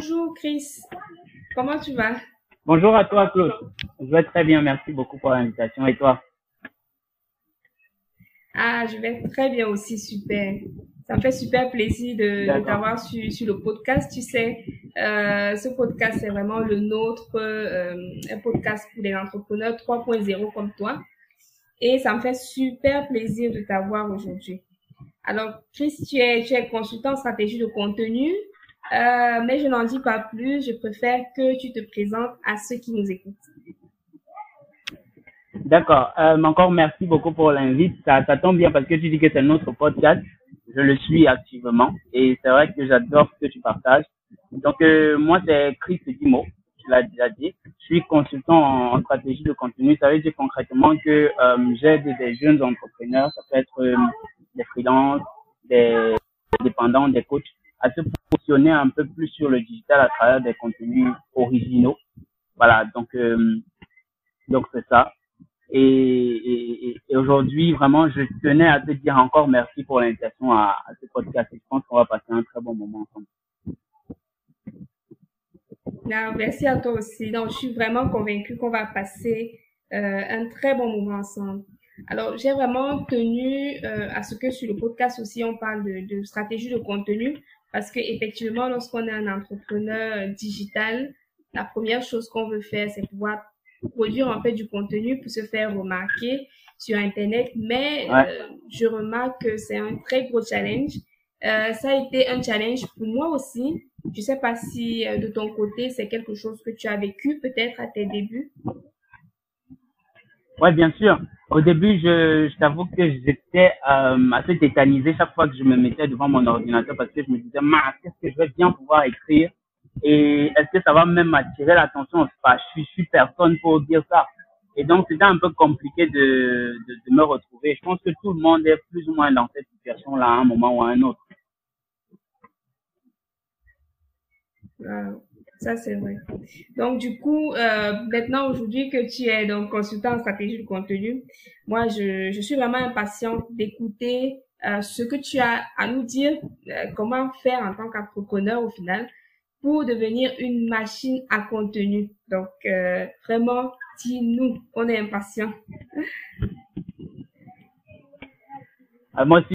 Bonjour Chris, comment tu vas? Bonjour à toi Claude, je vais très bien, merci beaucoup pour l'invitation et toi? Ah, je vais très bien aussi, super. Ça me fait super plaisir de, t'avoir sur, le podcast. Tu sais, euh, ce podcast, c'est vraiment le nôtre, euh, un podcast pour les entrepreneurs 3.0 comme toi. Et ça me fait super plaisir de t'avoir aujourd'hui. Alors, Chris, tu es, tu es consultant en stratégie de contenu, euh, mais je n'en dis pas plus. Je préfère que tu te présentes à ceux qui nous écoutent. D'accord. Euh, encore merci beaucoup pour l'invite. Ça, tombe bien parce que tu dis que c'est notre podcast. Je le suis activement et c'est vrai que j'adore ce que tu partages. Donc, euh, moi, c'est Chris Dimo. Tu l'as déjà dit. Je suis consultant en, stratégie de contenu. Ça veut dire concrètement que j'aide des jeunes entrepreneurs. Ça peut être des freelances, des dépendants, des coachs à se positionner un peu plus sur le digital à travers des contenus originaux. Voilà, donc euh, donc c'est ça. Et, aujourd'hui, vraiment, je tenais à te dire encore merci pour l'invitation à, ce podcast. Je pense qu'on va passer un très bon moment ensemble. Non, merci à toi aussi. Donc, je suis vraiment convaincue qu'on va passer euh, un très bon moment ensemble. Alors, j'ai vraiment tenu euh, à ce que sur le podcast aussi, on parle de stratégie de contenu parce que effectivement, lorsqu'on est un entrepreneur digital, la première chose qu'on veut faire, c'est pouvoir produire en fait du contenu pour se faire remarquer sur Internet. Mais euh, je remarque que c'est un très gros challenge. Euh, ça a été un challenge pour moi aussi. Je sais pas si euh, de ton côté, c'est quelque chose que tu as vécu peut-être à tes débuts. Ouais, bien sûr. Au début, je, je t'avoue que j'étais euh, assez tétanisé chaque fois que je me mettais devant mon ordinateur parce que je me disais, qu'est-ce que je vais bien pouvoir écrire? Et est-ce que ça va même attirer l'attention? Pas, je, suis, personne pour dire ça. Et donc, c'était un peu compliqué de, de, de, me retrouver. Je pense que tout le monde est plus ou moins dans cette situation-là à un moment ou à un autre. Ça, c'est vrai. Donc, du coup, euh, maintenant, aujourd'hui que tu es donc consultant en stratégie de contenu, moi, je, je suis vraiment impatiente d'écouter euh, ce que tu as à nous dire, euh, comment faire en tant qu'entrepreneur au final pour devenir une machine à contenu. Donc, euh, vraiment, dis-nous, on est impatient. Euh, moi aussi,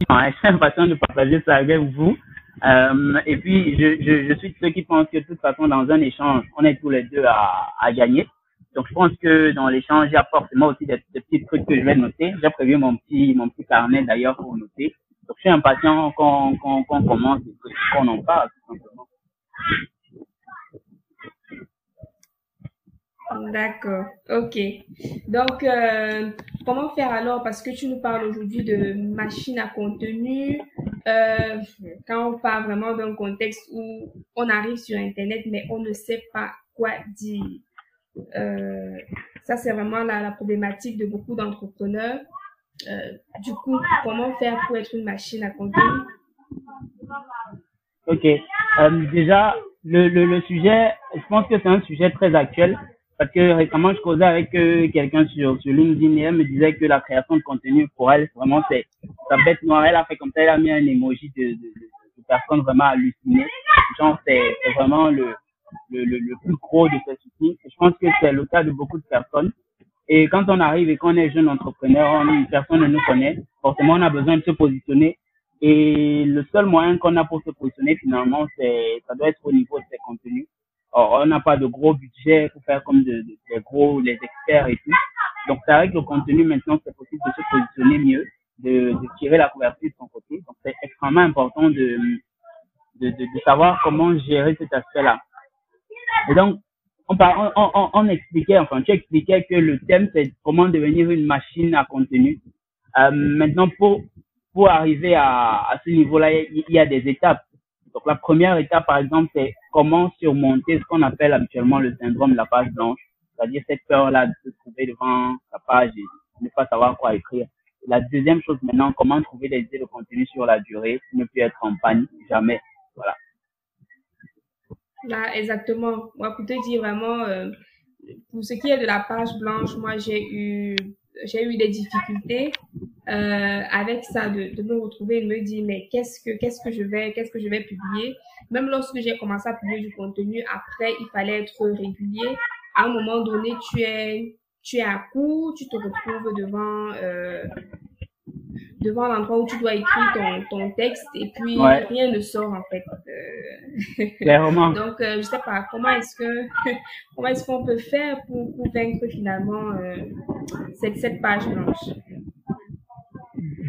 je suis impatient de partager ça avec vous. Euh, et puis, je, je, je, suis de ceux qui pensent que de toute façon, dans un échange, on est tous les deux à, à gagner. Donc, je pense que dans l'échange, il y a forcément aussi des, petits trucs que je vais noter. J'ai prévu mon petit, mon petit carnet d'ailleurs pour noter. Donc, je suis impatient qu'on qu'on qu'on commence et qu'on en parle, tout simplement. D'accord, ok. Donc, euh, comment faire alors? Parce que tu nous parles aujourd'hui de machine à contenu. Euh, quand on parle vraiment d'un contexte où on arrive sur Internet, mais on ne sait pas quoi dire. Euh, ça, c'est vraiment la, problématique de beaucoup d'entrepreneurs. Du coup, comment faire pour être une machine à contenu? Ok. Déjà, le sujet, je pense que c'est un sujet très actuel parce que récemment, je causais avec euh, quelqu'un sur, sur LinkedIn et elle me disait que la création de contenu pour elle, vraiment, c'est sa bête noire. Elle a fait comme ça, elle a mis un emoji de, de, de personnes vraiment hallucinées. Genre, c'est vraiment le, le, le, plus gros de ces soucis. je pense que c'est le cas de beaucoup de personnes. Et quand on arrive et qu'on est jeune entrepreneur, on, personne ne nous connaît. Forcément, on a besoin de se positionner. Et le seul moyen qu'on a pour se positionner, finalement, c'est, ça doit être au niveau de ses contenus. On n'a pas de gros budget pour faire comme de, de, de, gros, les experts et tout. Donc, c'est avec le contenu, maintenant, c'est possible de se positionner mieux, de, de tirer la couverture de son côté. Donc, c'est extrêmement important de, de, de, de savoir comment gérer cet aspect-là. Et donc, on, on, on, on, expliquait, enfin, tu expliquais que le thème, c'est comment devenir une machine à contenu. Euh, maintenant, pour pour arriver à, à ce niveau-là, il y a des étapes. Donc la première étape, par exemple, c'est comment surmonter ce qu'on appelle habituellement le syndrome de la page blanche, c'est-à-dire cette peur-là de se trouver devant la page et ne pas savoir quoi écrire. La deuxième chose maintenant, comment trouver des idées de contenu sur la durée, ne plus être en panique jamais. Voilà. Là, exactement. Moi, pour te dire vraiment, euh, pour ce qui est de la page blanche, moi, j'ai eu, j'ai eu des difficultés euh, avec ça, de, de me retrouver et me dire, mais qu'est-ce que, qu'est-ce que je vais, qu'est-ce que je vais publier? Même lorsque j'ai commencé à publier du contenu, après, il fallait être régulier. À un moment donné, tu es, tu es à court, tu te retrouves devant, euh, devant l'endroit où tu dois écrire ton, ton texte et puis rien ne sort en fait. Euh... Clairement. Donc euh, je sais pas comment est-ce que comment est-ce qu'on peut faire pour, pour vaincre finalement euh, cette, cette page blanche?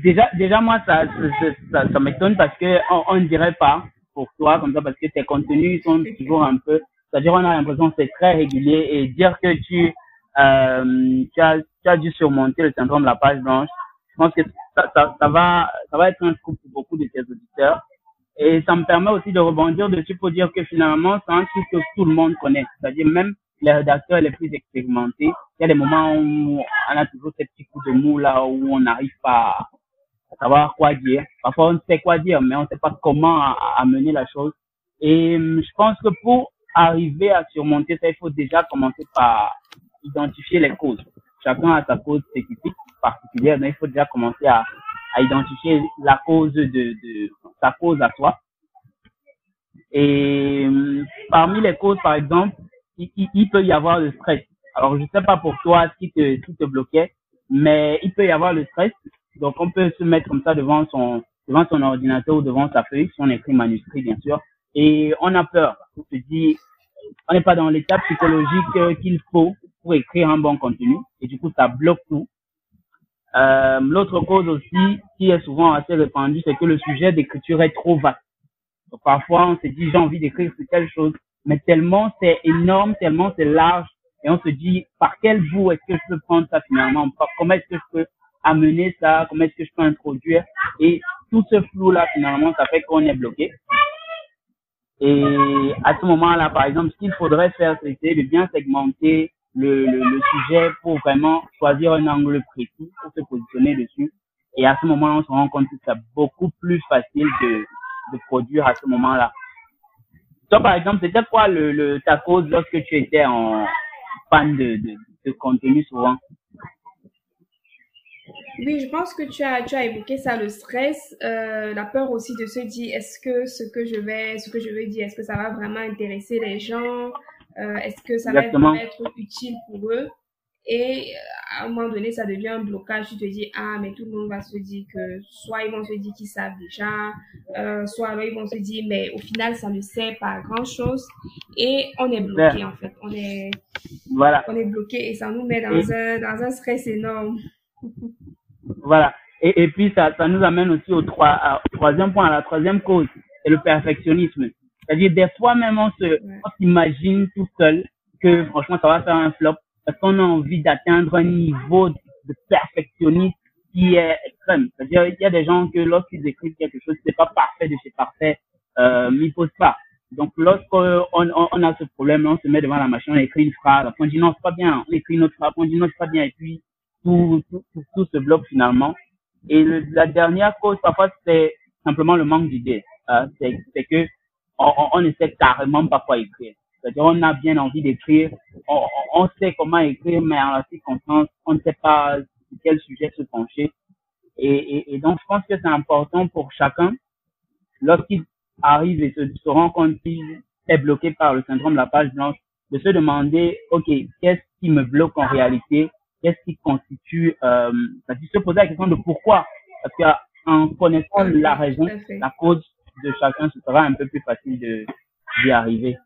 Déjà déjà moi ça ça, ça, ça m'étonne parce que on, on dirait pas pour toi comme ça parce que tes contenus sont toujours un peu c'est-à-dire on a l'impression que c'est très régulier et dire que tu euh, tu as tu as dû surmonter le syndrome de la page blanche je pense que ça, ça, va, ça va être un scoop pour beaucoup de tes auditeurs. Et ça me permet aussi de rebondir dessus pour dire que finalement, c'est un truc que tout le monde connaît. C'est-à-dire même les rédacteurs les plus expérimentés, il y a des moments où on a toujours ces petits coups de mou là où on n'arrive pas à savoir quoi dire. Parfois on sait quoi dire, mais on ne sait pas comment amener la chose. Et je pense que pour arriver à surmonter ça, il faut déjà commencer par identifier les causes. Chacun a sa cause spécifique particulière, mais il faut déjà commencer à, identifier la cause de, sa cause à soi. Et parmi les causes, par exemple, il, peut y avoir le stress. Alors, je sais pas pour toi qui te, te bloquait, mais il peut y avoir le stress. Donc, on peut se mettre comme ça devant son, devant son ordinateur ou devant sa feuille, si on écrit manuscrit, bien sûr, et on a peur. On se dit, on n'est pas dans l'état psychologique qu'il faut pour écrire un bon contenu, et du coup, ça bloque tout. Euh, L'autre cause aussi, qui est souvent assez répandue, c'est que le sujet d'écriture est trop vaste. Donc, parfois, on se dit, j'ai envie d'écrire sur telle chose, mais tellement c'est énorme, tellement c'est large, et on se dit, par quel bout est-ce que je peux prendre ça finalement? Comment est-ce que je peux amener ça? Comment est-ce que je peux introduire? Et tout ce flou-là, finalement, ça fait qu'on est bloqué. Et à ce moment-là, par exemple, ce qu'il faudrait faire, c'est de bien segmenter le, le, sujet pour vraiment choisir un angle précis pour se positionner dessus. Et à ce moment-là, on se rend compte que c'est beaucoup plus facile de, de produire à ce moment-là. Toi, par exemple, c'était quoi le, le, ta cause lorsque tu étais en fan de, de, de contenu souvent? Oui, je pense que tu as, tu as évoqué ça, le stress, euh, la peur aussi de se dire, est-ce que ce que je vais, ce que je vais dire, est-ce que ça va vraiment intéresser les gens, euh, est-ce que ça Exactement. va être utile pour eux? Et à un moment donné, ça devient un blocage. Tu te dis, ah, mais tout le monde va se dire que soit ils vont se dire qu'ils savent déjà, euh, soit alors ils vont se dire, mais au final, ça ne sert pas à grand-chose. Et on est bloqué, Ouais. en fait. On est, Voilà. on est bloqué et ça nous met dans, un, dans un stress énorme. Voilà. Et, et puis, ça, ça nous amène aussi au, trois, à- au troisième point, à la troisième cause, c'est le perfectionnisme. C'est-à-dire, des fois même, on se, on s'imagine tout seul que, franchement, ça va faire un flop parce qu'on a envie d'atteindre un niveau de perfectionnisme qui est extrême. C'est-à-dire, il y a des gens que lorsqu'ils écrivent quelque chose, c'est pas parfait de chez parfait, euh, mais ils posent pas. Donc, lorsqu'on on, on, a ce problème, on se met devant la machine, on écrit une phrase, on dit non, c'est pas bien, on écrit une autre phrase, on dit non, c'est pas bien, et puis tout, tout, tout, tout se bloque finalement. Et le- la dernière cause, parfois, c'est simplement le manque d'idées. Euh, c'est c'est que on, on, ne sait carrément pas quoi écrire. C'est-à-dire, on a bien envie d'écrire, on, on sait comment écrire, mais en la circonstance, on ne sait pas sur quel sujet se pencher. Et, et, et donc, je pense que c'est important pour chacun, lorsqu'il arrive et se, se rend compte qu'il est bloqué par le syndrome de la page blanche, de se demander, OK, qu'est-ce qui me bloque en réalité? Qu'est-ce qui constitue, euh, c'est-à-dire se poser la question de pourquoi? Parce qu'en connaissant la raison, la cause de chacun, ce sera un peu plus facile de d'y arriver.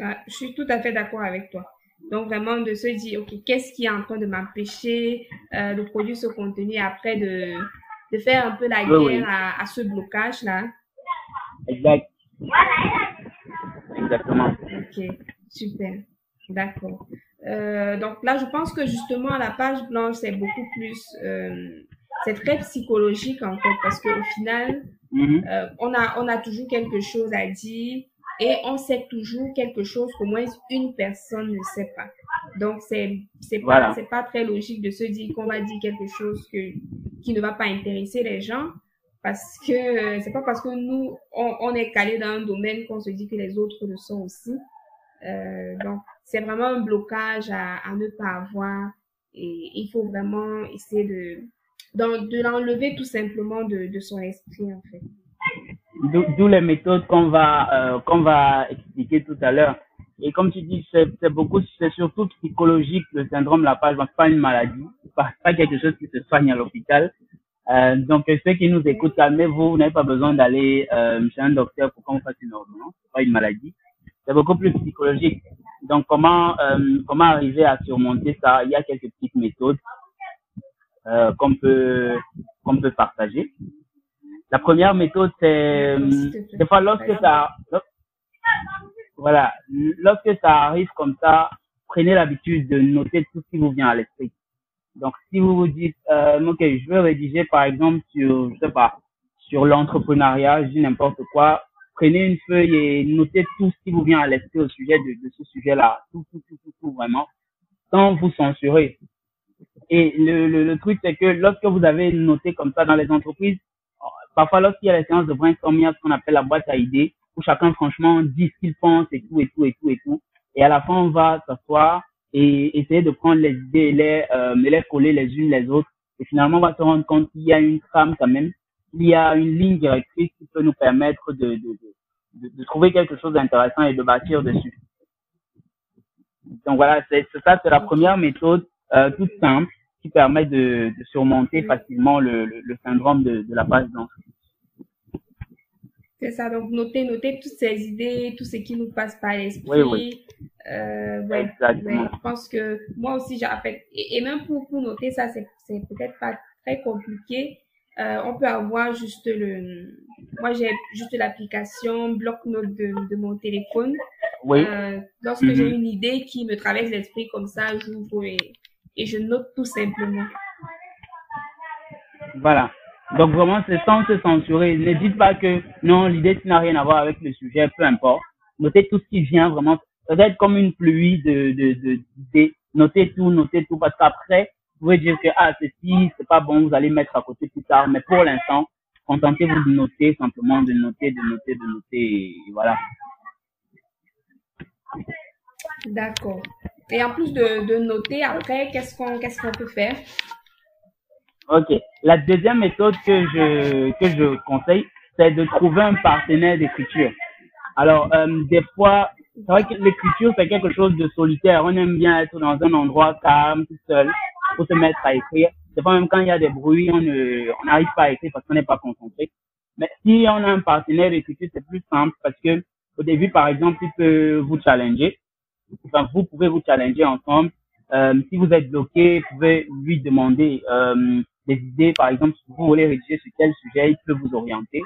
Ah, Je suis tout à fait d'accord avec toi. Donc vraiment de se dire, ok, qu'est-ce qui est en train de m'empêcher euh, de produire ce contenu et après de, de faire un peu la Oui, guerre oui. à, à ce blocage-là? Exact. Exactement. Ok, super. D'accord. Euh, donc là, je pense que justement, la page blanche, c'est beaucoup plus, euh, c'est très psychologique en fait parce qu'au final, Mhm. euh, on a on a toujours quelque chose à dire et on sait toujours quelque chose qu'au moins une personne ne sait pas. Donc c'est c'est pas Voilà. c'est pas très logique de se dire qu'on va dire quelque chose que qui ne va pas intéresser les gens parce que euh, c'est pas parce que nous on, on est calé dans un domaine qu'on se dit que les autres le sont aussi. Euh, donc c'est vraiment un blocage à, à ne pas avoir et il faut vraiment essayer de de l'enlever tout simplement de, son esprit en fait. D'où les méthodes qu'on va euh, qu'on va expliquer tout à l'heure. Et comme tu dis, c'est beaucoup, c'est surtout psychologique le syndrome de la page, c'est pas une maladie, pas, pas quelque chose qui se soigne à l'hôpital. Euh, donc ceux qui nous écoutent, calmez-vous, vous n'avez pas besoin d'aller euh, chez un docteur pour qu'on fasse une ordonnance, c'est pas une maladie. C'est beaucoup plus psychologique. Donc comment comment arriver à surmonter ça? Il y a quelques petites méthodes euh, qu'on peut qu'on peut partager. La première méthode, c'est plaît. des fois lorsque ça voilà, lorsque ça arrive comme ça, prenez l'habitude de noter tout ce qui vous vient à l'esprit. Donc, si vous vous dites, euh, ok, je veux rédiger par exemple sur, je sais pas, sur l'entrepreneuriat, je dis n'importe quoi, prenez une feuille et notez tout ce qui vous vient à l'esprit au sujet de, de ce sujet-là, tout, tout, tout, tout, tout, vraiment, sans vous censurer. Et le, le, le truc, c'est que lorsque vous avez noté comme ça dans les entreprises, parfois lorsqu'il y a les séances de brainstorming, il y a ce qu'on appelle la boîte à idées, où chacun franchement dit ce qu'il pense et tout et tout et tout et tout. Et à la fin, on va s'asseoir et essayer de prendre les idées les, euh, les coller les unes les autres. Et finalement, on va se rendre compte qu'il y a une trame quand même, il y a une ligne directrice qui peut nous permettre de, de, de, de, trouver quelque chose d'intéressant et de bâtir dessus. Donc voilà, c'est ça, c'est la première méthode euh, toute simple qui permet de, de surmonter facilement le, le, le syndrome de, de la page blanche. C'est ça, donc noter, noter toutes ces idées, tout ce qui nous passe par l'esprit. Oui, oui. Euh, ouais, Exactement. ouais, je pense que moi aussi, j'ai et, et même pour, pour noter ça, c'est peut-être pas très compliqué. Euh, on peut avoir juste le, moi j'ai juste l'application bloc-notes de, de mon téléphone. Oui, Euh, lorsque Mhm. j'ai une idée qui me traverse l'esprit comme ça, j'ouvre et, et je note tout simplement. voilà. Donc vraiment, c'est sans se censurer. Ne dites pas que non, l'idée ça n'a rien à voir avec le sujet, peu importe. Notez tout ce qui vient vraiment. Peut-être comme une pluie de de de d'idées. Notez tout, notez tout, parce qu'après, vous pouvez dire que ah ceci c'est pas bon, vous allez mettre à côté plus tard. Mais pour l'instant, contentez-vous de noter simplement, de noter, de noter, de noter, et voilà. D'accord. Et en plus de, noter, après, qu'est-ce qu'on peut faire? Ok. La deuxième méthode que je que je conseille, c'est de trouver un partenaire d'écriture. Alors, euh, des fois, c'est vrai que l'écriture c'est quelque chose de solitaire. On aime bien être dans un endroit calme, tout seul, pour se mettre à écrire. Des fois même quand il y a des bruits, on n'arrive pas à écrire parce qu'on n'est pas concentré. Mais si on a un partenaire d'écriture, c'est plus simple parce que au début, par exemple, il peut vous challenger. Enfin, vous pouvez vous challenger ensemble. Euh, si vous êtes bloqué, vous pouvez lui demander euh, des idées. Par exemple, si vous voulez rédiger sur quel sujet, il peut vous orienter.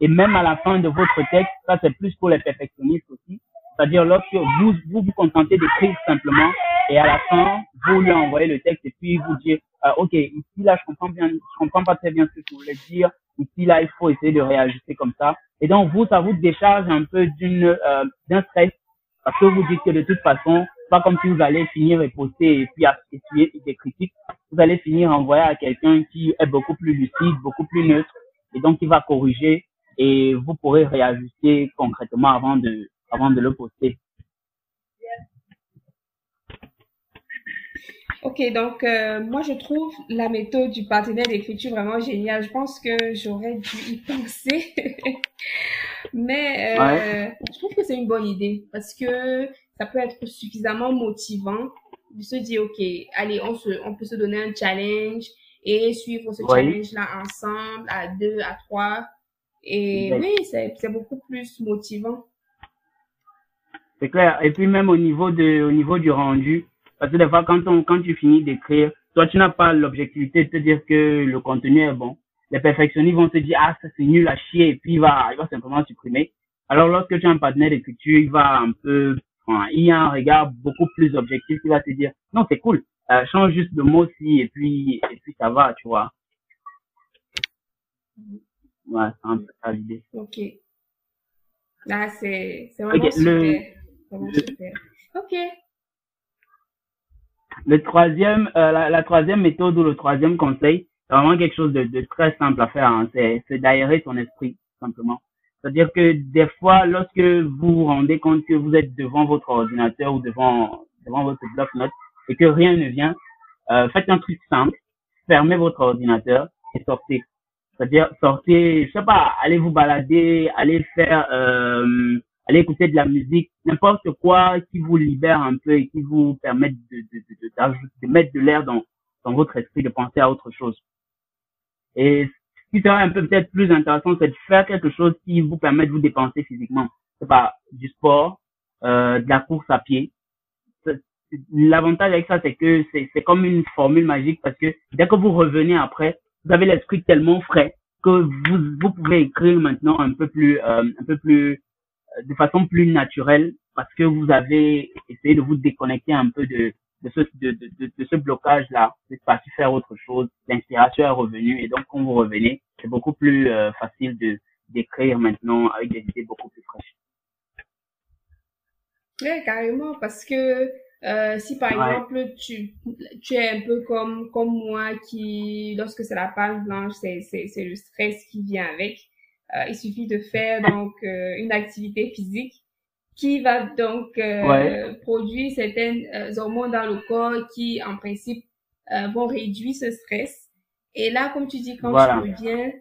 Et même à la fin de votre texte, ça c'est plus pour les perfectionnistes aussi. C'est-à-dire lorsque vous vous, vous contentez d'écrire simplement et à la fin, vous lui envoyez le texte et puis vous dire, euh, ok, ici là je comprends bien, je comprends pas très bien ce que tu voulais dire. Ici là, il faut essayer de réajuster comme ça. Et donc vous, ça vous décharge un peu d'une euh, d'un stress parce que vous dites que de toute façon, pas comme si vous allez finir et poster et puis essuyer des critiques, vous allez finir envoyer à quelqu'un qui est beaucoup plus lucide, beaucoup plus neutre et donc qui va corriger et vous pourrez réajuster concrètement avant de avant de le poster. Ok, donc euh, moi je trouve la méthode du partenaire d'écriture vraiment géniale. Je pense que j'aurais dû y penser. Mais euh, Ouais. je trouve que c'est une bonne idée parce que ça peut être suffisamment motivant de se dire, ok, allez, on, se, on peut se donner un challenge et suivre ce challenge-là ensemble, à deux, à trois. Et Exact. oui, c'est c'est beaucoup plus motivant. C'est clair. Et puis même au niveau de au niveau du rendu, parce que des fois quand on quand tu finis d'écrire, toi tu n'as pas l'objectivité de te dire que le contenu est bon. Les perfectionnistes vont se dire ah ça c'est nul à chier et puis il va il va simplement supprimer. Alors lorsque tu as un partenaire d'écriture, il va un peu enfin, il y a un regard beaucoup plus objectif qui va te dire non c'est cool, euh, change juste de mot ci et puis et puis ça va tu vois. Ouais, c'est un peu ça l'idée. Ok. Là, c'est c'est vraiment super. Le, Vraiment super. Ok. Le troisième, euh, la, la troisième méthode ou le troisième conseil, c'est vraiment quelque chose de, de très simple à faire. Hein. C'est, d'aérer son esprit, simplement. C'est-à-dire que des fois, lorsque vous vous rendez compte que vous êtes devant votre ordinateur ou devant, devant votre bloc-notes et que rien ne vient, euh, faites un truc simple, fermez votre ordinateur et sortez. C'est-à-dire, sortez, je sais pas, allez vous balader, allez faire, euh, allez écouter de la musique, n'importe quoi qui vous libère un peu et qui vous permette de, de, de, de, mettre de l'air dans, dans votre esprit, de penser à autre chose. Et ce qui serait un peu peut-être plus intéressant, c'est de faire quelque chose qui vous permet de vous dépenser physiquement. C'est pas du sport, euh, de la course à pied. L'avantage avec ça, c'est que c'est comme une formule magique parce que dès que vous revenez après, vous avez l'esprit tellement frais que vous, vous pouvez écrire maintenant un peu plus, euh, un peu plus, de façon plus naturelle parce que vous avez essayé de vous déconnecter un peu de, de ce, de, de, de, ce blocage-là. Vous êtes parti faire autre chose. L'inspiration est revenue et donc quand vous revenez, c'est beaucoup plus euh, facile de d'écrire maintenant avec des idées beaucoup plus fraîches. Ouais, carrément, parce que euh, si par Ouais. exemple tu, tu es un peu comme, comme moi qui, lorsque c'est la page blanche, c'est, c'est, c'est le stress qui vient avec. Euh, il suffit de faire donc euh, une activité physique qui va donc euh, Ouais. produire certaines euh, hormones dans le corps qui, en principe, euh, vont réduire ce stress. Et là, comme tu dis, quand Voilà. tu reviens,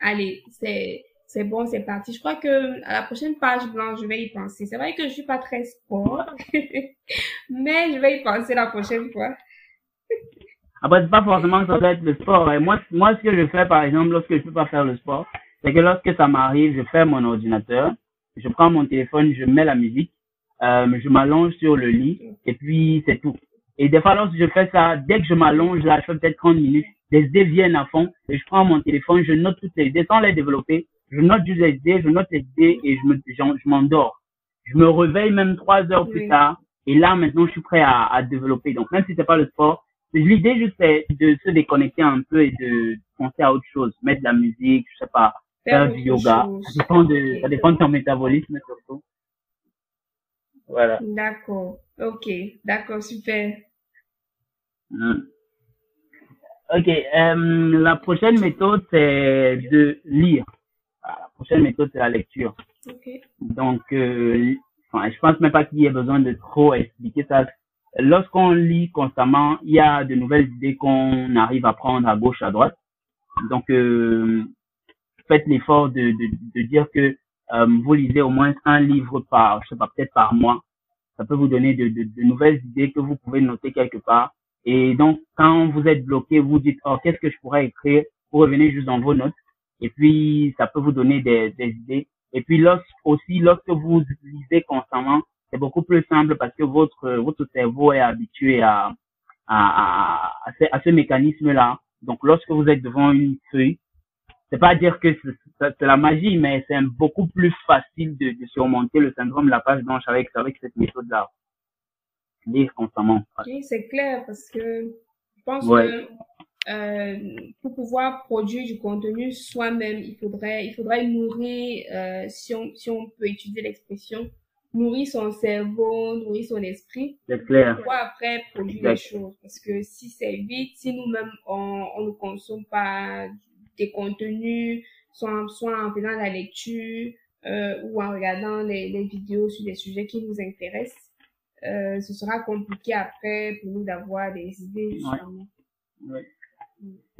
allez, c'est c'est bon, c'est parti. Je crois que à la prochaine page blanche, je vais y penser. C'est vrai que je suis pas très sport, mais je vais y penser la prochaine fois. Après, c'est pas forcément que ça doit être le sport. Et moi, moi, ce que je fais, par exemple, lorsque je peux pas faire le sport, c'est que lorsque ça m'arrive, je ferme mon ordinateur, je prends mon téléphone, je mets la musique, euh, je m'allonge sur le lit, et puis c'est tout. Et des fois, lorsque je fais ça, dès que je m'allonge, là, je fais peut-être 30 minutes, les idées viennent à fond, et je prends mon téléphone, je note toutes les idées sans les développer. Je note juste les idées, je note les idées, et je me, j'en- je m'endors. Je me réveille même trois heures plus tard, et là, maintenant, je suis prêt à, à développer. Donc, même si c'est pas le sport, l'idée juste c'est de se déconnecter un peu et de penser à autre chose, mettre de la musique, je sais pas, Faire du yoga. chose. Ça dépend de, ça dépend de ton métabolisme surtout. Voilà. D'accord. Ok. D'accord. Super. Mm. Ok, euh, la prochaine méthode c'est de lire. Voilà, la prochaine méthode c'est la lecture. Ok. Donc, euh, enfin, je pense même pas qu'il y ait besoin de trop expliquer ça. Lorsqu'on lit constamment, il y a de nouvelles idées qu'on arrive à prendre à gauche, à droite. Donc, euh, faites l'effort de, de, de dire que euh, vous lisez au moins un livre par, je sais pas, peut-être par mois. Ça peut vous donner de, de, de nouvelles idées que vous pouvez noter quelque part. Et donc, quand vous êtes bloqué, vous dites, oh, qu'est-ce que je pourrais écrire? Vous revenez juste dans vos notes. Et puis, ça peut vous donner des, des idées. Et puis, lorsque, aussi, lorsque vous lisez constamment, c'est beaucoup plus simple parce que votre, votre cerveau est habitué à, à, à, à ce, mécanisme-là. Donc, lorsque vous êtes devant une feuille, c'est pas dire que c'est la magie, mais c'est beaucoup plus facile de, de surmonter le syndrome de la page blanche avec, avec cette méthode-là. Lire constamment. Ok, c'est clair parce que je pense Ouais. que euh, pour pouvoir produire du contenu soi-même, il faudrait, il faudrait nourrir, euh, si on, si on peut utiliser l'expression, nourrir son cerveau, nourrir son esprit C'est clair. pour après produire les Exact. choses. Parce que si c'est vite, si nous-mêmes on, on ne consomme pas des contenus, soit, soit en faisant la lecture euh, ou en regardant les, les vidéos sur des sujets qui nous intéressent, euh, ce sera compliqué après pour nous d'avoir des idées. Ouais.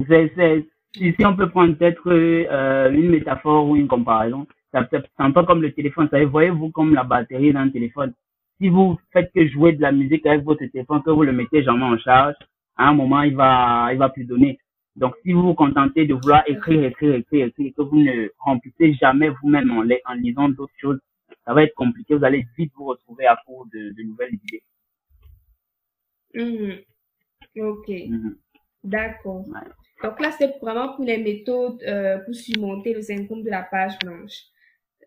C'est, c'est, si, si on peut prendre peut-être euh, une métaphore ou une comparaison, c'est un peu comme le téléphone. Vous voyez-vous comme la batterie d'un téléphone? Si vous faites que jouer de la musique avec votre téléphone, que vous le mettez jamais en charge, à un moment, il va, il va plus donner. Donc, si vous vous contentez de vouloir écrire, écrire, écrire, écrire, et que vous ne remplissez jamais vous-même en, li- en lisant d'autres choses, ça va être compliqué. Vous allez vite vous retrouver à court de, de nouvelles idées. Mhm. Ok, Mhm. d'accord. Ouais. Donc là, c'est vraiment pour les méthodes euh, pour surmonter le syndrome de la page blanche.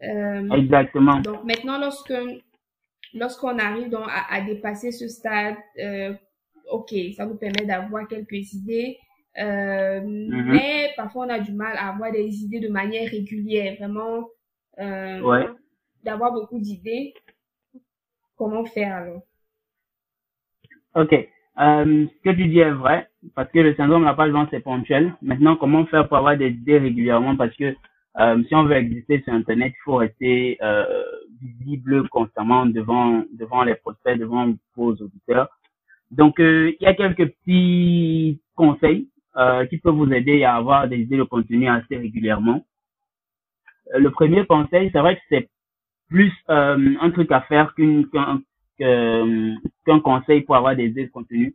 Euh, Exactement. Donc maintenant, lorsque lorsqu'on arrive donc à, à dépasser ce stade, euh, ok, ça nous permet d'avoir quelques idées. Euh, Mais parfois, on a du mal à avoir des idées de manière régulière, vraiment euh, d'avoir beaucoup d'idées. Comment faire alors? Ok. Euh, ce que tu dis est vrai, parce que le syndrome de la page blanche, c'est ponctuel. Maintenant, comment faire pour avoir des idées régulièrement? Parce que euh, si on veut exister sur Internet, il faut rester euh, visible constamment devant devant les prospects, devant vos auditeurs. Donc, euh, il y a quelques petits conseils qui peuvent vous aider à avoir des idées de contenu assez régulièrement. Euh, le premier conseil, c'est vrai que c'est plus euh, un truc à faire qu'un qu'un conseil pour avoir des idées de contenu.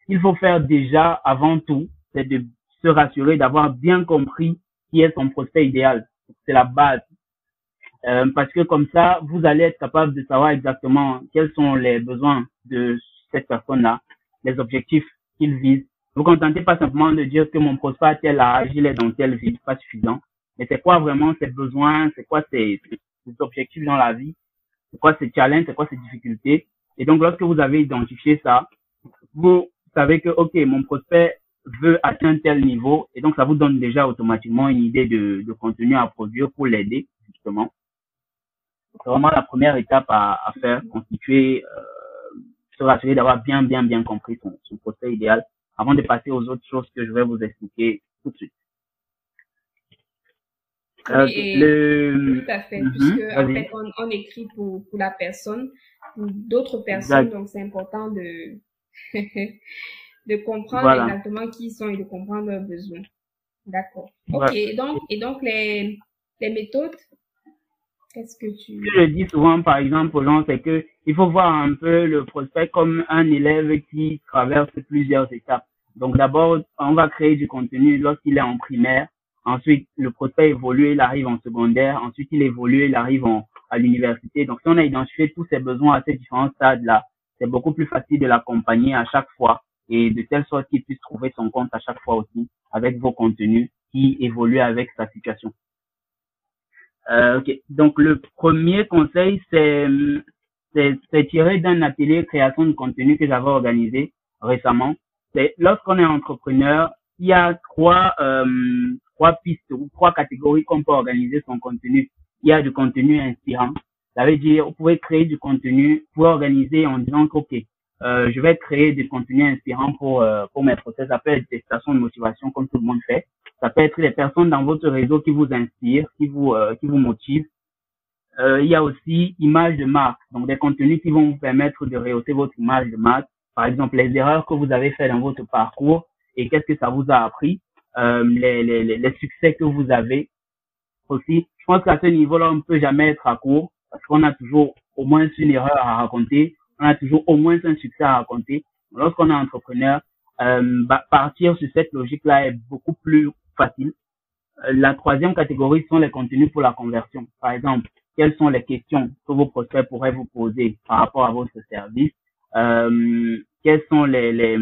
Ce qu'il faut faire déjà avant tout, c'est de se rassurer d'avoir bien compris qui est son prospect idéal. C'est la base. Euh, parce que comme ça, vous allez être capable de savoir exactement quels sont les besoins de cette personne-là, les objectifs qu'il vise. Vous contentez pas simplement de dire que mon prospect a tel âge, il est dans telle ville, pas suffisant. Mais c'est quoi vraiment ses besoins, c'est quoi ses, ses, objectifs dans la vie, c'est quoi ses challenges, c'est quoi ses difficultés? Et donc, lorsque vous avez identifié ça, vous savez que, OK, mon prospect veut atteindre tel niveau, et donc ça vous donne déjà automatiquement une idée de, de contenu à produire pour l'aider, justement. C'est vraiment la première étape à, à faire, constituer, euh, se rassurer d'avoir bien, bien, bien compris son, son prospect idéal avant de passer aux autres choses que je vais vous expliquer tout de suite. Euh, le... Tout à fait, mm -hmm. puisque en fait, on, on, écrit pour, pour la personne, pour d'autres personnes, exact. donc c'est important de, de comprendre voilà. exactement qui ils sont et de comprendre leurs besoins. D'accord. Ok, voilà. donc, et donc les, les méthodes, qu'est-ce que tu... Ce que je dis souvent, par exemple, aux gens, c'est que il faut voir un peu le prospect comme un élève qui traverse plusieurs étapes. Donc d'abord, on va créer du contenu lorsqu'il est en primaire Ensuite, le prospect évolue, il arrive en secondaire. Ensuite, il évolue, il arrive en, à l'université. Donc, si on a identifié tous ses besoins à ces différents stades-là, c'est beaucoup plus facile de l'accompagner à chaque fois et de telle sorte qu'il puisse trouver son compte à chaque fois aussi avec vos contenus qui évoluent avec sa situation. Euh, ok. Donc, le premier conseil, c'est, c'est, tiré d'un atelier création de contenu que j'avais organisé récemment. Lorsqu'on est entrepreneur, il y a trois, euh, trois pistes ou trois catégories qu'on peut organiser son contenu. Il y a du contenu inspirant. Ça veut dire, vous pouvez créer du contenu pour organiser en disant OK, euh, je vais créer du contenu inspirant pour, euh, pour mes process. Ça peut être des stations de motivation comme tout le monde fait. Ça peut être des personnes dans votre réseau qui vous inspirent, qui vous, euh, qui vous motivent. Euh, il y a aussi image de marque. Donc, des contenus qui vont vous permettre de rehausser votre image de marque. Par exemple, les erreurs que vous avez faites dans votre parcours et qu'est-ce que ça vous a appris euh, les, succès que vous avez aussi. Je pense qu'à ce niveau-là, on ne peut jamais être à court parce qu'on a toujours au moins une erreur à raconter, on a toujours au moins un succès à raconter. Lorsqu'on est entrepreneur, euh, partir sur cette logique-là est beaucoup plus facile. Euh, la troisième catégorie sont les contenus pour la conversion. Par exemple, quelles sont les questions que vos prospects pourraient vous poser par rapport à votre service? Quels sont les, les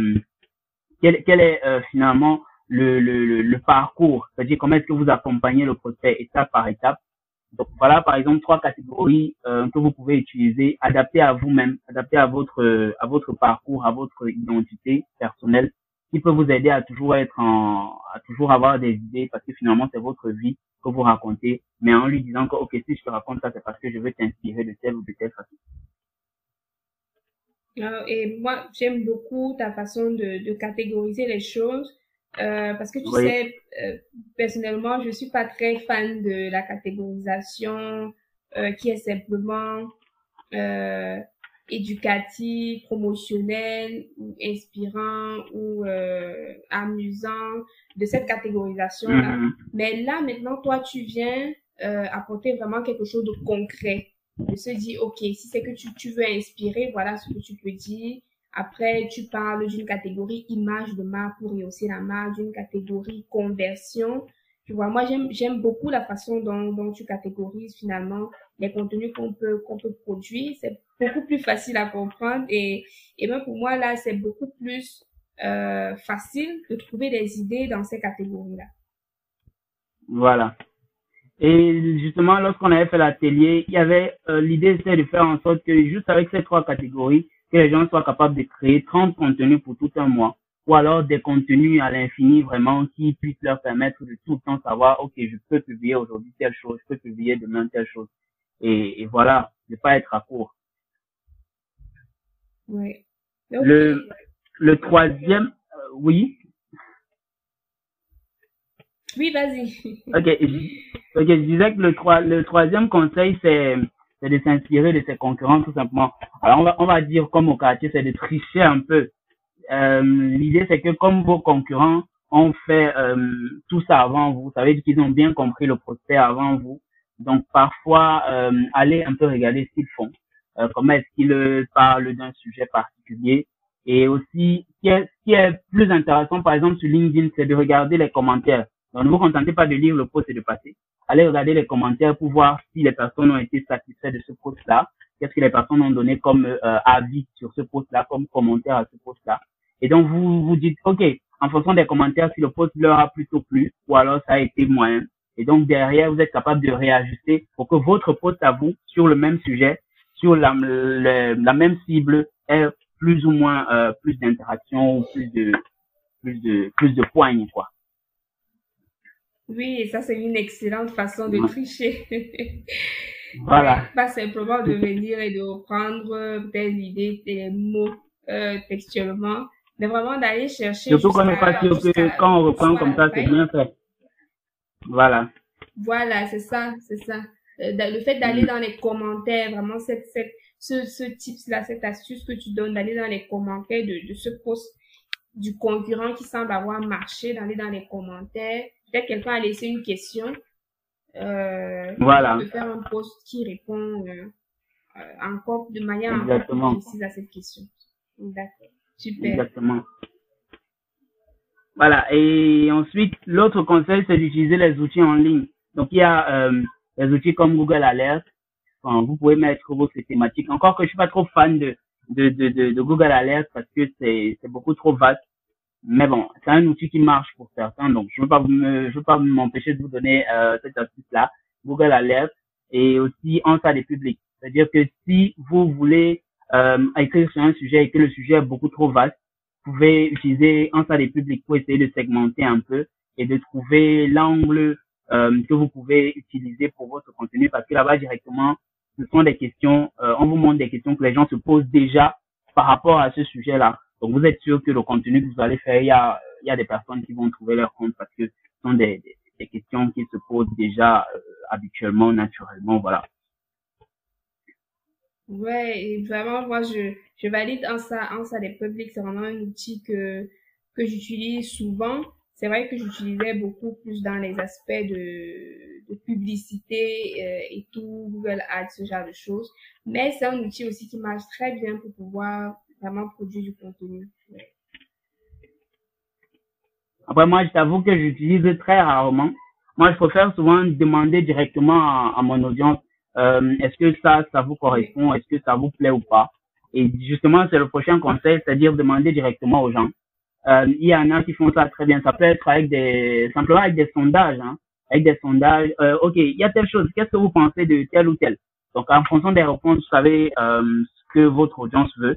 quel, quel est euh, finalement le, le, le parcours, c'est-à-dire comment est-ce que vous accompagnez le prospect étape par étape? Donc voilà par exemple trois catégories euh, que vous pouvez utiliser, adaptées à vous-même, adaptées à votre à votre parcours, à votre identité personnelle, qui peut vous aider à toujours être en à toujours avoir des idées parce que finalement c'est votre vie que vous racontez, mais en lui disant que ok si je te raconte ça c'est parce que je veux t'inspirer de telle ou de telle façon. Euh, et moi, j'aime beaucoup ta façon de, de catégoriser les choses euh, parce que tu oui. sais, euh, personnellement, je suis pas très fan de la catégorisation euh, qui est simplement euh, éducative, promotionnelle ou inspirant ou euh, amusant de cette catégorisation-là. Mm -hmm. Mais là, maintenant, toi, tu viens apporter vraiment quelque chose de concret de se dire, OK, si c'est que tu, tu veux inspirer, voilà ce que tu peux dire. Après, tu parles d'une catégorie image de marque pour rehausser la marque, d'une catégorie conversion. Tu vois, moi, j'aime, j'aime beaucoup la façon dont, dont tu catégorises finalement les contenus qu'on peut, qu'on peut produire. C'est beaucoup plus facile à comprendre et, et même pour moi, là, c'est beaucoup plus euh, facile de trouver des idées dans ces catégories-là. Voilà. Et justement, lorsqu'on avait fait l'atelier, il y avait euh, l'idée c'était de faire en sorte que juste avec ces trois catégories, que les gens soient capables de créer 30 contenus pour tout un mois. ou alors des contenus à l'infini vraiment qui puissent leur permettre de tout le temps savoir, ok, je peux publier aujourd'hui telle chose, je peux publier demain telle chose. Et, et voilà, ne pas être à court. Oui. Le, le troisième, euh, oui. Oui, vas-y. Ok, ok, je disais que le, trois, le troisième conseil, c'est de s'inspirer de ses concurrents tout simplement. Alors on va, on va dire comme au quartier, c'est de tricher un peu. Euh, L'idée c'est que comme vos concurrents ont fait euh, tout ça avant vous, ça veut dire qu'ils ont bien compris le prospect avant vous. Donc parfois, euh, allez un peu regarder ce qu'ils font, euh, comment est-ce qu'ils parlent d'un sujet particulier. Et aussi, ce qui, est, ce qui est plus intéressant, par exemple, sur LinkedIn, c'est de regarder les commentaires. Donc ne vous contentez pas de lire le post et de passer allez regarder les commentaires pour voir si les personnes ont été satisfaites de ce post-là, qu'est-ce que les personnes ont donné comme euh, avis sur ce post-là, comme commentaire à ce post-là. Et donc, vous vous dites, OK, en fonction des commentaires, si le post leur a plutôt plu ou alors ça a été moins. Et donc, derrière, vous êtes capable de réajuster pour que votre post à vous, sur le même sujet, sur la, la même cible, ait plus ou moins euh, plus d'interaction ou plus de plus de plus de poignes, quoi. Oui, ça c'est une excellente façon de tricher. voilà. Pas simplement de venir et de reprendre peut-être l'idée des mots euh, textuellement, mais vraiment d'aller chercher. Surtout qu'on n'est pas sûr que quand on reprend comme ça, c'est bien fait. Voilà. Voilà, c'est ça, c'est ça. Euh, le fait d'aller dans les commentaires, vraiment cette, cette, ce, ce tips-là, cette astuce que tu donnes, d'aller dans les commentaires de, de ce post du concurrent qui semble avoir marché, d'aller dans les commentaires peut-être quelqu'un a laissé une question. Euh, voilà. Faire un post qui répond euh, euh, encore de manière Exactement. précise à cette question. D'accord. Super. Exactement. Voilà. Et ensuite, l'autre conseil, c'est d'utiliser les outils en ligne. Donc, il y a euh, les outils comme Google Alert. Enfin, vous pouvez mettre vos thématiques. Encore que je suis pas trop fan de, de, de, de, de Google Alert parce que c'est beaucoup trop vaste. Mais bon, c'est un outil qui marche pour certains, donc je ne veux pas me, je veux pas m'empêcher de vous donner euh, cette astuce-là. Google Alert et aussi en salle public. C'est-à-dire que si vous voulez euh, écrire sur un sujet et que le sujet est beaucoup trop vaste, vous pouvez utiliser en salle public pour essayer de segmenter un peu et de trouver l'angle euh, que vous pouvez utiliser pour votre contenu parce que là-bas directement, ce sont des questions, euh, on vous montre des questions que les gens se posent déjà par rapport à ce sujet-là. Donc, vous êtes sûr que le contenu que vous allez faire, il y a, il y a des personnes qui vont trouver leur compte parce que ce sont des, des, questions qui se posent déjà euh, habituellement, naturellement, voilà. Ouais, vraiment, moi, je, je valide en ça, en ça des publics, c'est vraiment un outil que, que j'utilise souvent. C'est vrai que j'utilisais beaucoup plus dans les aspects de, de publicité euh, et tout, Google Ads, ce genre de choses. Mais c'est un outil aussi qui marche très bien pour pouvoir vraiment produire du contenu. Après, moi, je t'avoue que j'utilise très rarement. Moi, je préfère souvent demander directement à, mon audience, euh, est-ce que ça, ça vous correspond, est-ce que ça vous plaît ou pas? Et justement, c'est le prochain conseil, c'est-à-dire demander directement aux gens. Euh, il y en a qui font ça très bien. Ça peut être avec des, simplement avec des sondages, hein, avec des sondages. Euh, ok, il y a telle chose. Qu'est-ce que vous pensez de tel ou tel? Donc, en fonction des réponses, vous savez euh, ce que votre audience veut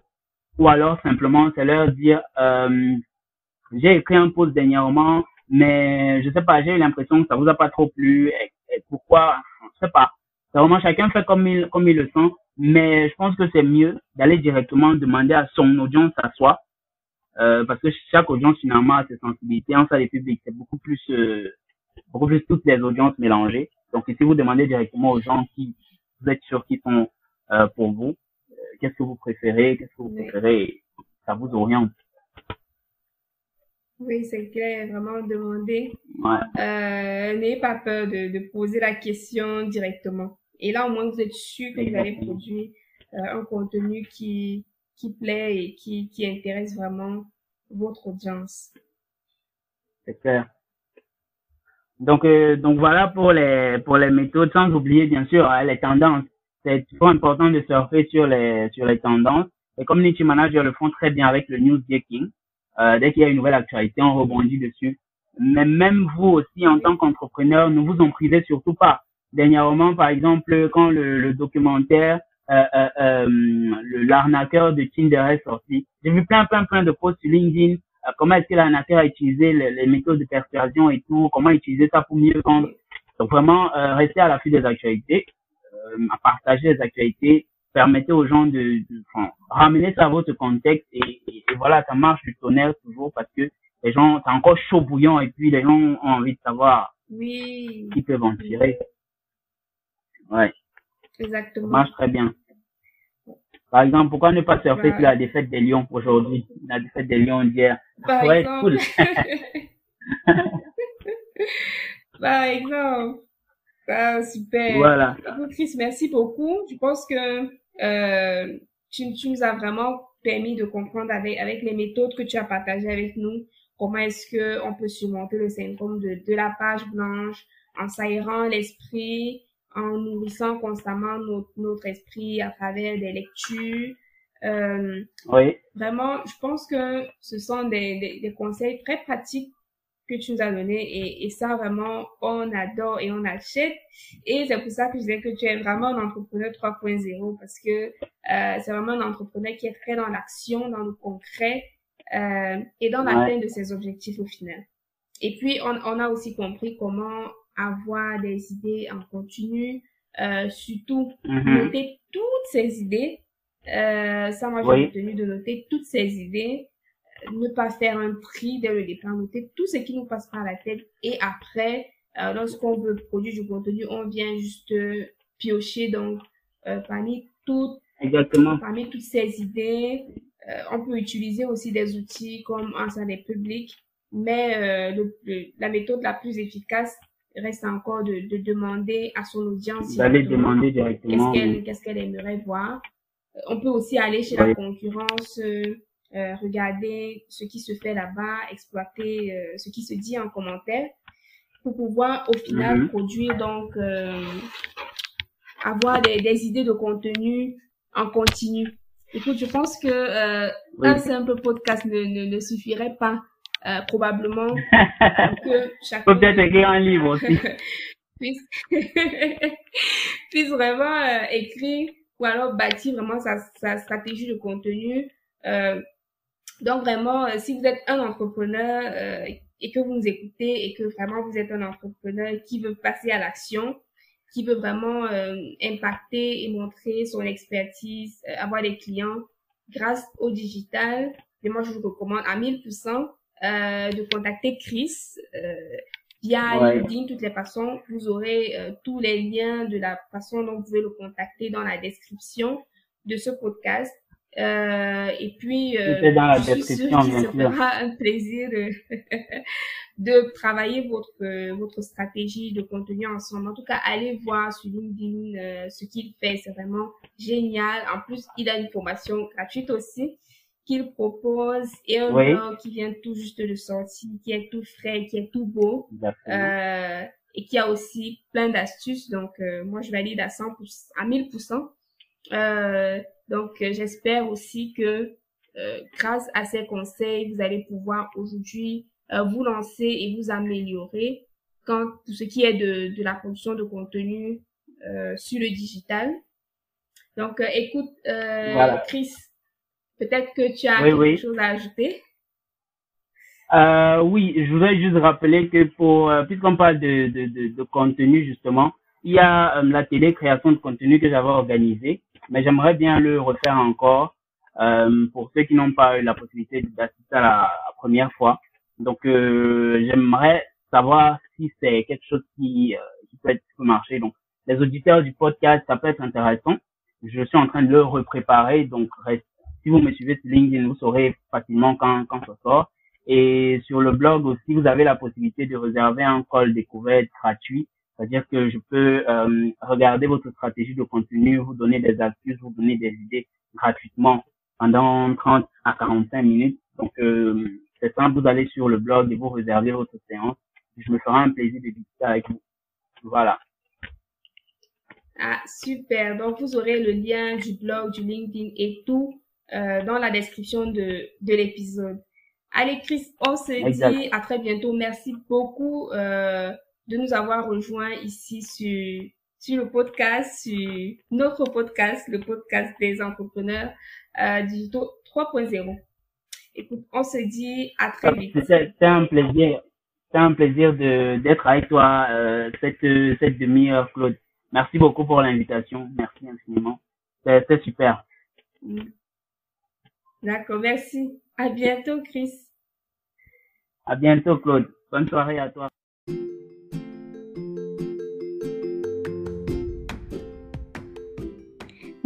ou alors simplement c'est leur dire euh, j'ai écrit un post dernièrement mais je sais pas j'ai eu l'impression que ça vous a pas trop plu pourquoi je sais pas. C'est vraiment chacun fait comme il comme il le sent mais je pense que c'est mieux d'aller directement demander à son audience à soi euh, parce que chaque audience finalement a ses sensibilités. En salle public c'est beaucoup plus euh, beaucoup plus toutes les audiences mélangées. Donc si vous demandez directement aux gens qui vous êtes sûr qu'ils sont pour vous qu'est-ce que vous préférez, qu'est-ce que vous préférez, ça vous oriente. Oui, c'est clair, vraiment demander. Ouais. Euh, N'ayez pas peur de, de, poser la question directement. Et là, au moins, vous êtes sûr que vous allez produire euh, un contenu qui, qui plaît et qui, qui intéresse vraiment votre audience. C'est clair. Donc, euh, donc voilà pour les, pour les méthodes, sans oublier bien sûr hein, les tendances c'est toujours important de surfer sur les, sur les tendances. Les community managers le font très bien avec le newsjacking. Euh, dès qu'il y a une nouvelle actualité, on rebondit dessus. Mais même vous aussi, en tant qu'entrepreneur, ne vous en privez surtout pas. Dernièrement, par exemple, quand le, le documentaire euh, euh, euh l'arnaqueur de Tinder est sorti, j'ai vu plein, plein, plein de posts sur LinkedIn comment est-ce que la nature a utilisé les, méthodes de persuasion et tout, comment utiliser ça pour mieux vendre. Donc vraiment, rester à l'affût des actualités, à partager les actualités, permettez aux gens de, ramener ça à votre contexte et, voilà, ça marche du tonnerre toujours parce que les gens, c'est encore chaud bouillant et puis les gens ont envie de savoir oui. qui peuvent en tirer. Ouais. Exactement. Ça marche très bien. Par exemple, pourquoi ne pas surfer sur la défaite des Lions aujourd'hui, la défaite des Lions d'hier Par ouais, exemple. Cool. Par exemple. Ah, super. Voilà. Chris, merci beaucoup. Je pense que euh, tu, tu, nous as vraiment permis de comprendre avec, avec les méthodes que tu as partagées avec nous comment est-ce que on peut surmonter le syndrome de, de la page blanche en s'aérant l'esprit, en nourrissant constamment notre, notre esprit à travers des lectures. Euh, oui. Vraiment, je pense que ce sont des, des, des conseils très pratiques que tu nous as donné et, et, ça vraiment on adore et on achète. Et c'est pour ça que je disais que tu es vraiment un entrepreneur 3.0 parce que euh, c'est vraiment un entrepreneur qui est très dans l'action dans le concret euh, et dans l'atteinte de ses objectifs au final. Et puis on, on, a aussi compris comment avoir des idées en continu euh, surtout mm-hmm. noter toutes ces idées. Euh, ça moi j'ai oui. de noter toutes ces idées ne pas faire un tri dès le départ, noter tout ce qui nous passe par la tête et après, euh, lorsqu'on veut produire du contenu, on vient juste euh, piocher donc euh, parmi toutes Exactement. parmi toutes ces idées. Euh, on peut utiliser aussi des outils comme un des publics, mais le, la méthode la plus efficace reste encore de, de demander à son audience d'aller demander directement qu'est-ce qu'elle qu'est-ce qu'elle aimerait voir. On peut aussi aller chez la concurrence euh, regarder ce qui se fait là-bas, exploiter euh, ce qui se dit en commentaire pour pouvoir au final mhm. produire donc euh, avoir des, des, idées de contenu en continu. Écoute, je pense que euh, oui. un simple podcast ne, ne, ne suffirait pas euh, probablement que chaque peut-être écrire un livre aussi puisse, puisse vraiment euh, écrire ou alors bâtir vraiment sa, sa stratégie de contenu euh, donc vraiment, euh, si vous êtes un entrepreneur euh, et que vous nous écoutez et que vraiment vous êtes un entrepreneur qui veut passer à l'action, qui veut vraiment euh, impacter et montrer son expertise, euh, avoir des clients grâce au digital, et moi je vous recommande à 1000% euh, de contacter Chris via ouais. LinkedIn, toutes les façons. Vous aurez tous les liens de la façon dont vous pouvez le contacter dans la description de ce podcast. Euh, et puis, euh, dans la je suis sûre qu'il se fera un plaisir de, de travailler votre, votre stratégie de contenu ensemble. En tout cas, allez voir sur LinkedIn euh, ce qu'il fait. C'est vraiment génial. En plus, il a une formation gratuite aussi qu'il propose et un oui. blog qui vient tout juste de sortir, qui est tout frais, qui est tout beau. Euh, et qui a aussi plein d'astuces. Donc, euh, moi, je valide à 100%, à 1000%. Euh, donc, euh, j'espère aussi que euh, grâce à ces conseils, vous allez pouvoir aujourd'hui euh, vous lancer et vous améliorer quand tout ce qui est de, de la production de contenu euh, sur le digital. Donc, euh, écoute, euh, voilà. Chris, peut-être que tu as oui, quelque oui. chose à ajouter? Euh, oui, je voudrais juste rappeler que pour, puisqu'on parle de, de, de, de, contenu justement, il y a la télé création de contenu que j'avais organisée mais j'aimerais bien le refaire encore euh, pour ceux qui n'ont pas eu la possibilité d'assister à la, première fois. Donc, euh, j'aimerais savoir si c'est quelque chose qui, euh, qui peut être qui marcher. Donc, les auditeurs du podcast, ça peut être intéressant. Je suis en train de le repréparer. Donc, si vous me suivez sur LinkedIn, vous saurez facilement quand, quand ça sort. Et sur le blog aussi, vous avez la possibilité de réserver un call découverte gratuit c'est-à-dire que je peux euh, regarder votre stratégie de contenu, vous donner des astuces, vous donner des idées gratuitement pendant 30 à 45 minutes. Donc, euh, c'est simple, vous allez sur le blog et vous réservez votre séance. Je me ferai un plaisir de discuter avec vous. Voilà. Ah, super. Donc, vous aurez le lien du blog, du LinkedIn et tout euh, dans la description de, de l'épisode. Allez, Chris, on se exact. dit à très bientôt. Merci beaucoup. Euh, de nous avoir rejoints ici sur, sur le podcast, sur notre podcast, le podcast des entrepreneurs euh, digitaux 3.0. Écoute, on se dit à très vite. C'était un plaisir. C'est un plaisir d'être avec toi euh, cette cette demi-heure, Claude. Merci beaucoup pour l'invitation. Merci infiniment. C'était super. Mm. D'accord, merci. À bientôt, Chris. À bientôt, Claude. Bonne soirée à toi.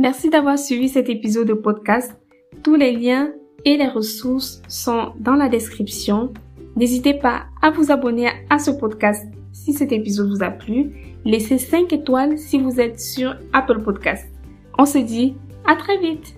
Merci d'avoir suivi cet épisode de podcast. Tous les liens et les ressources sont dans la description. N'hésitez pas à vous abonner à ce podcast si cet épisode vous a plu. Laissez 5 étoiles si vous êtes sur Apple Podcast. On se dit à très vite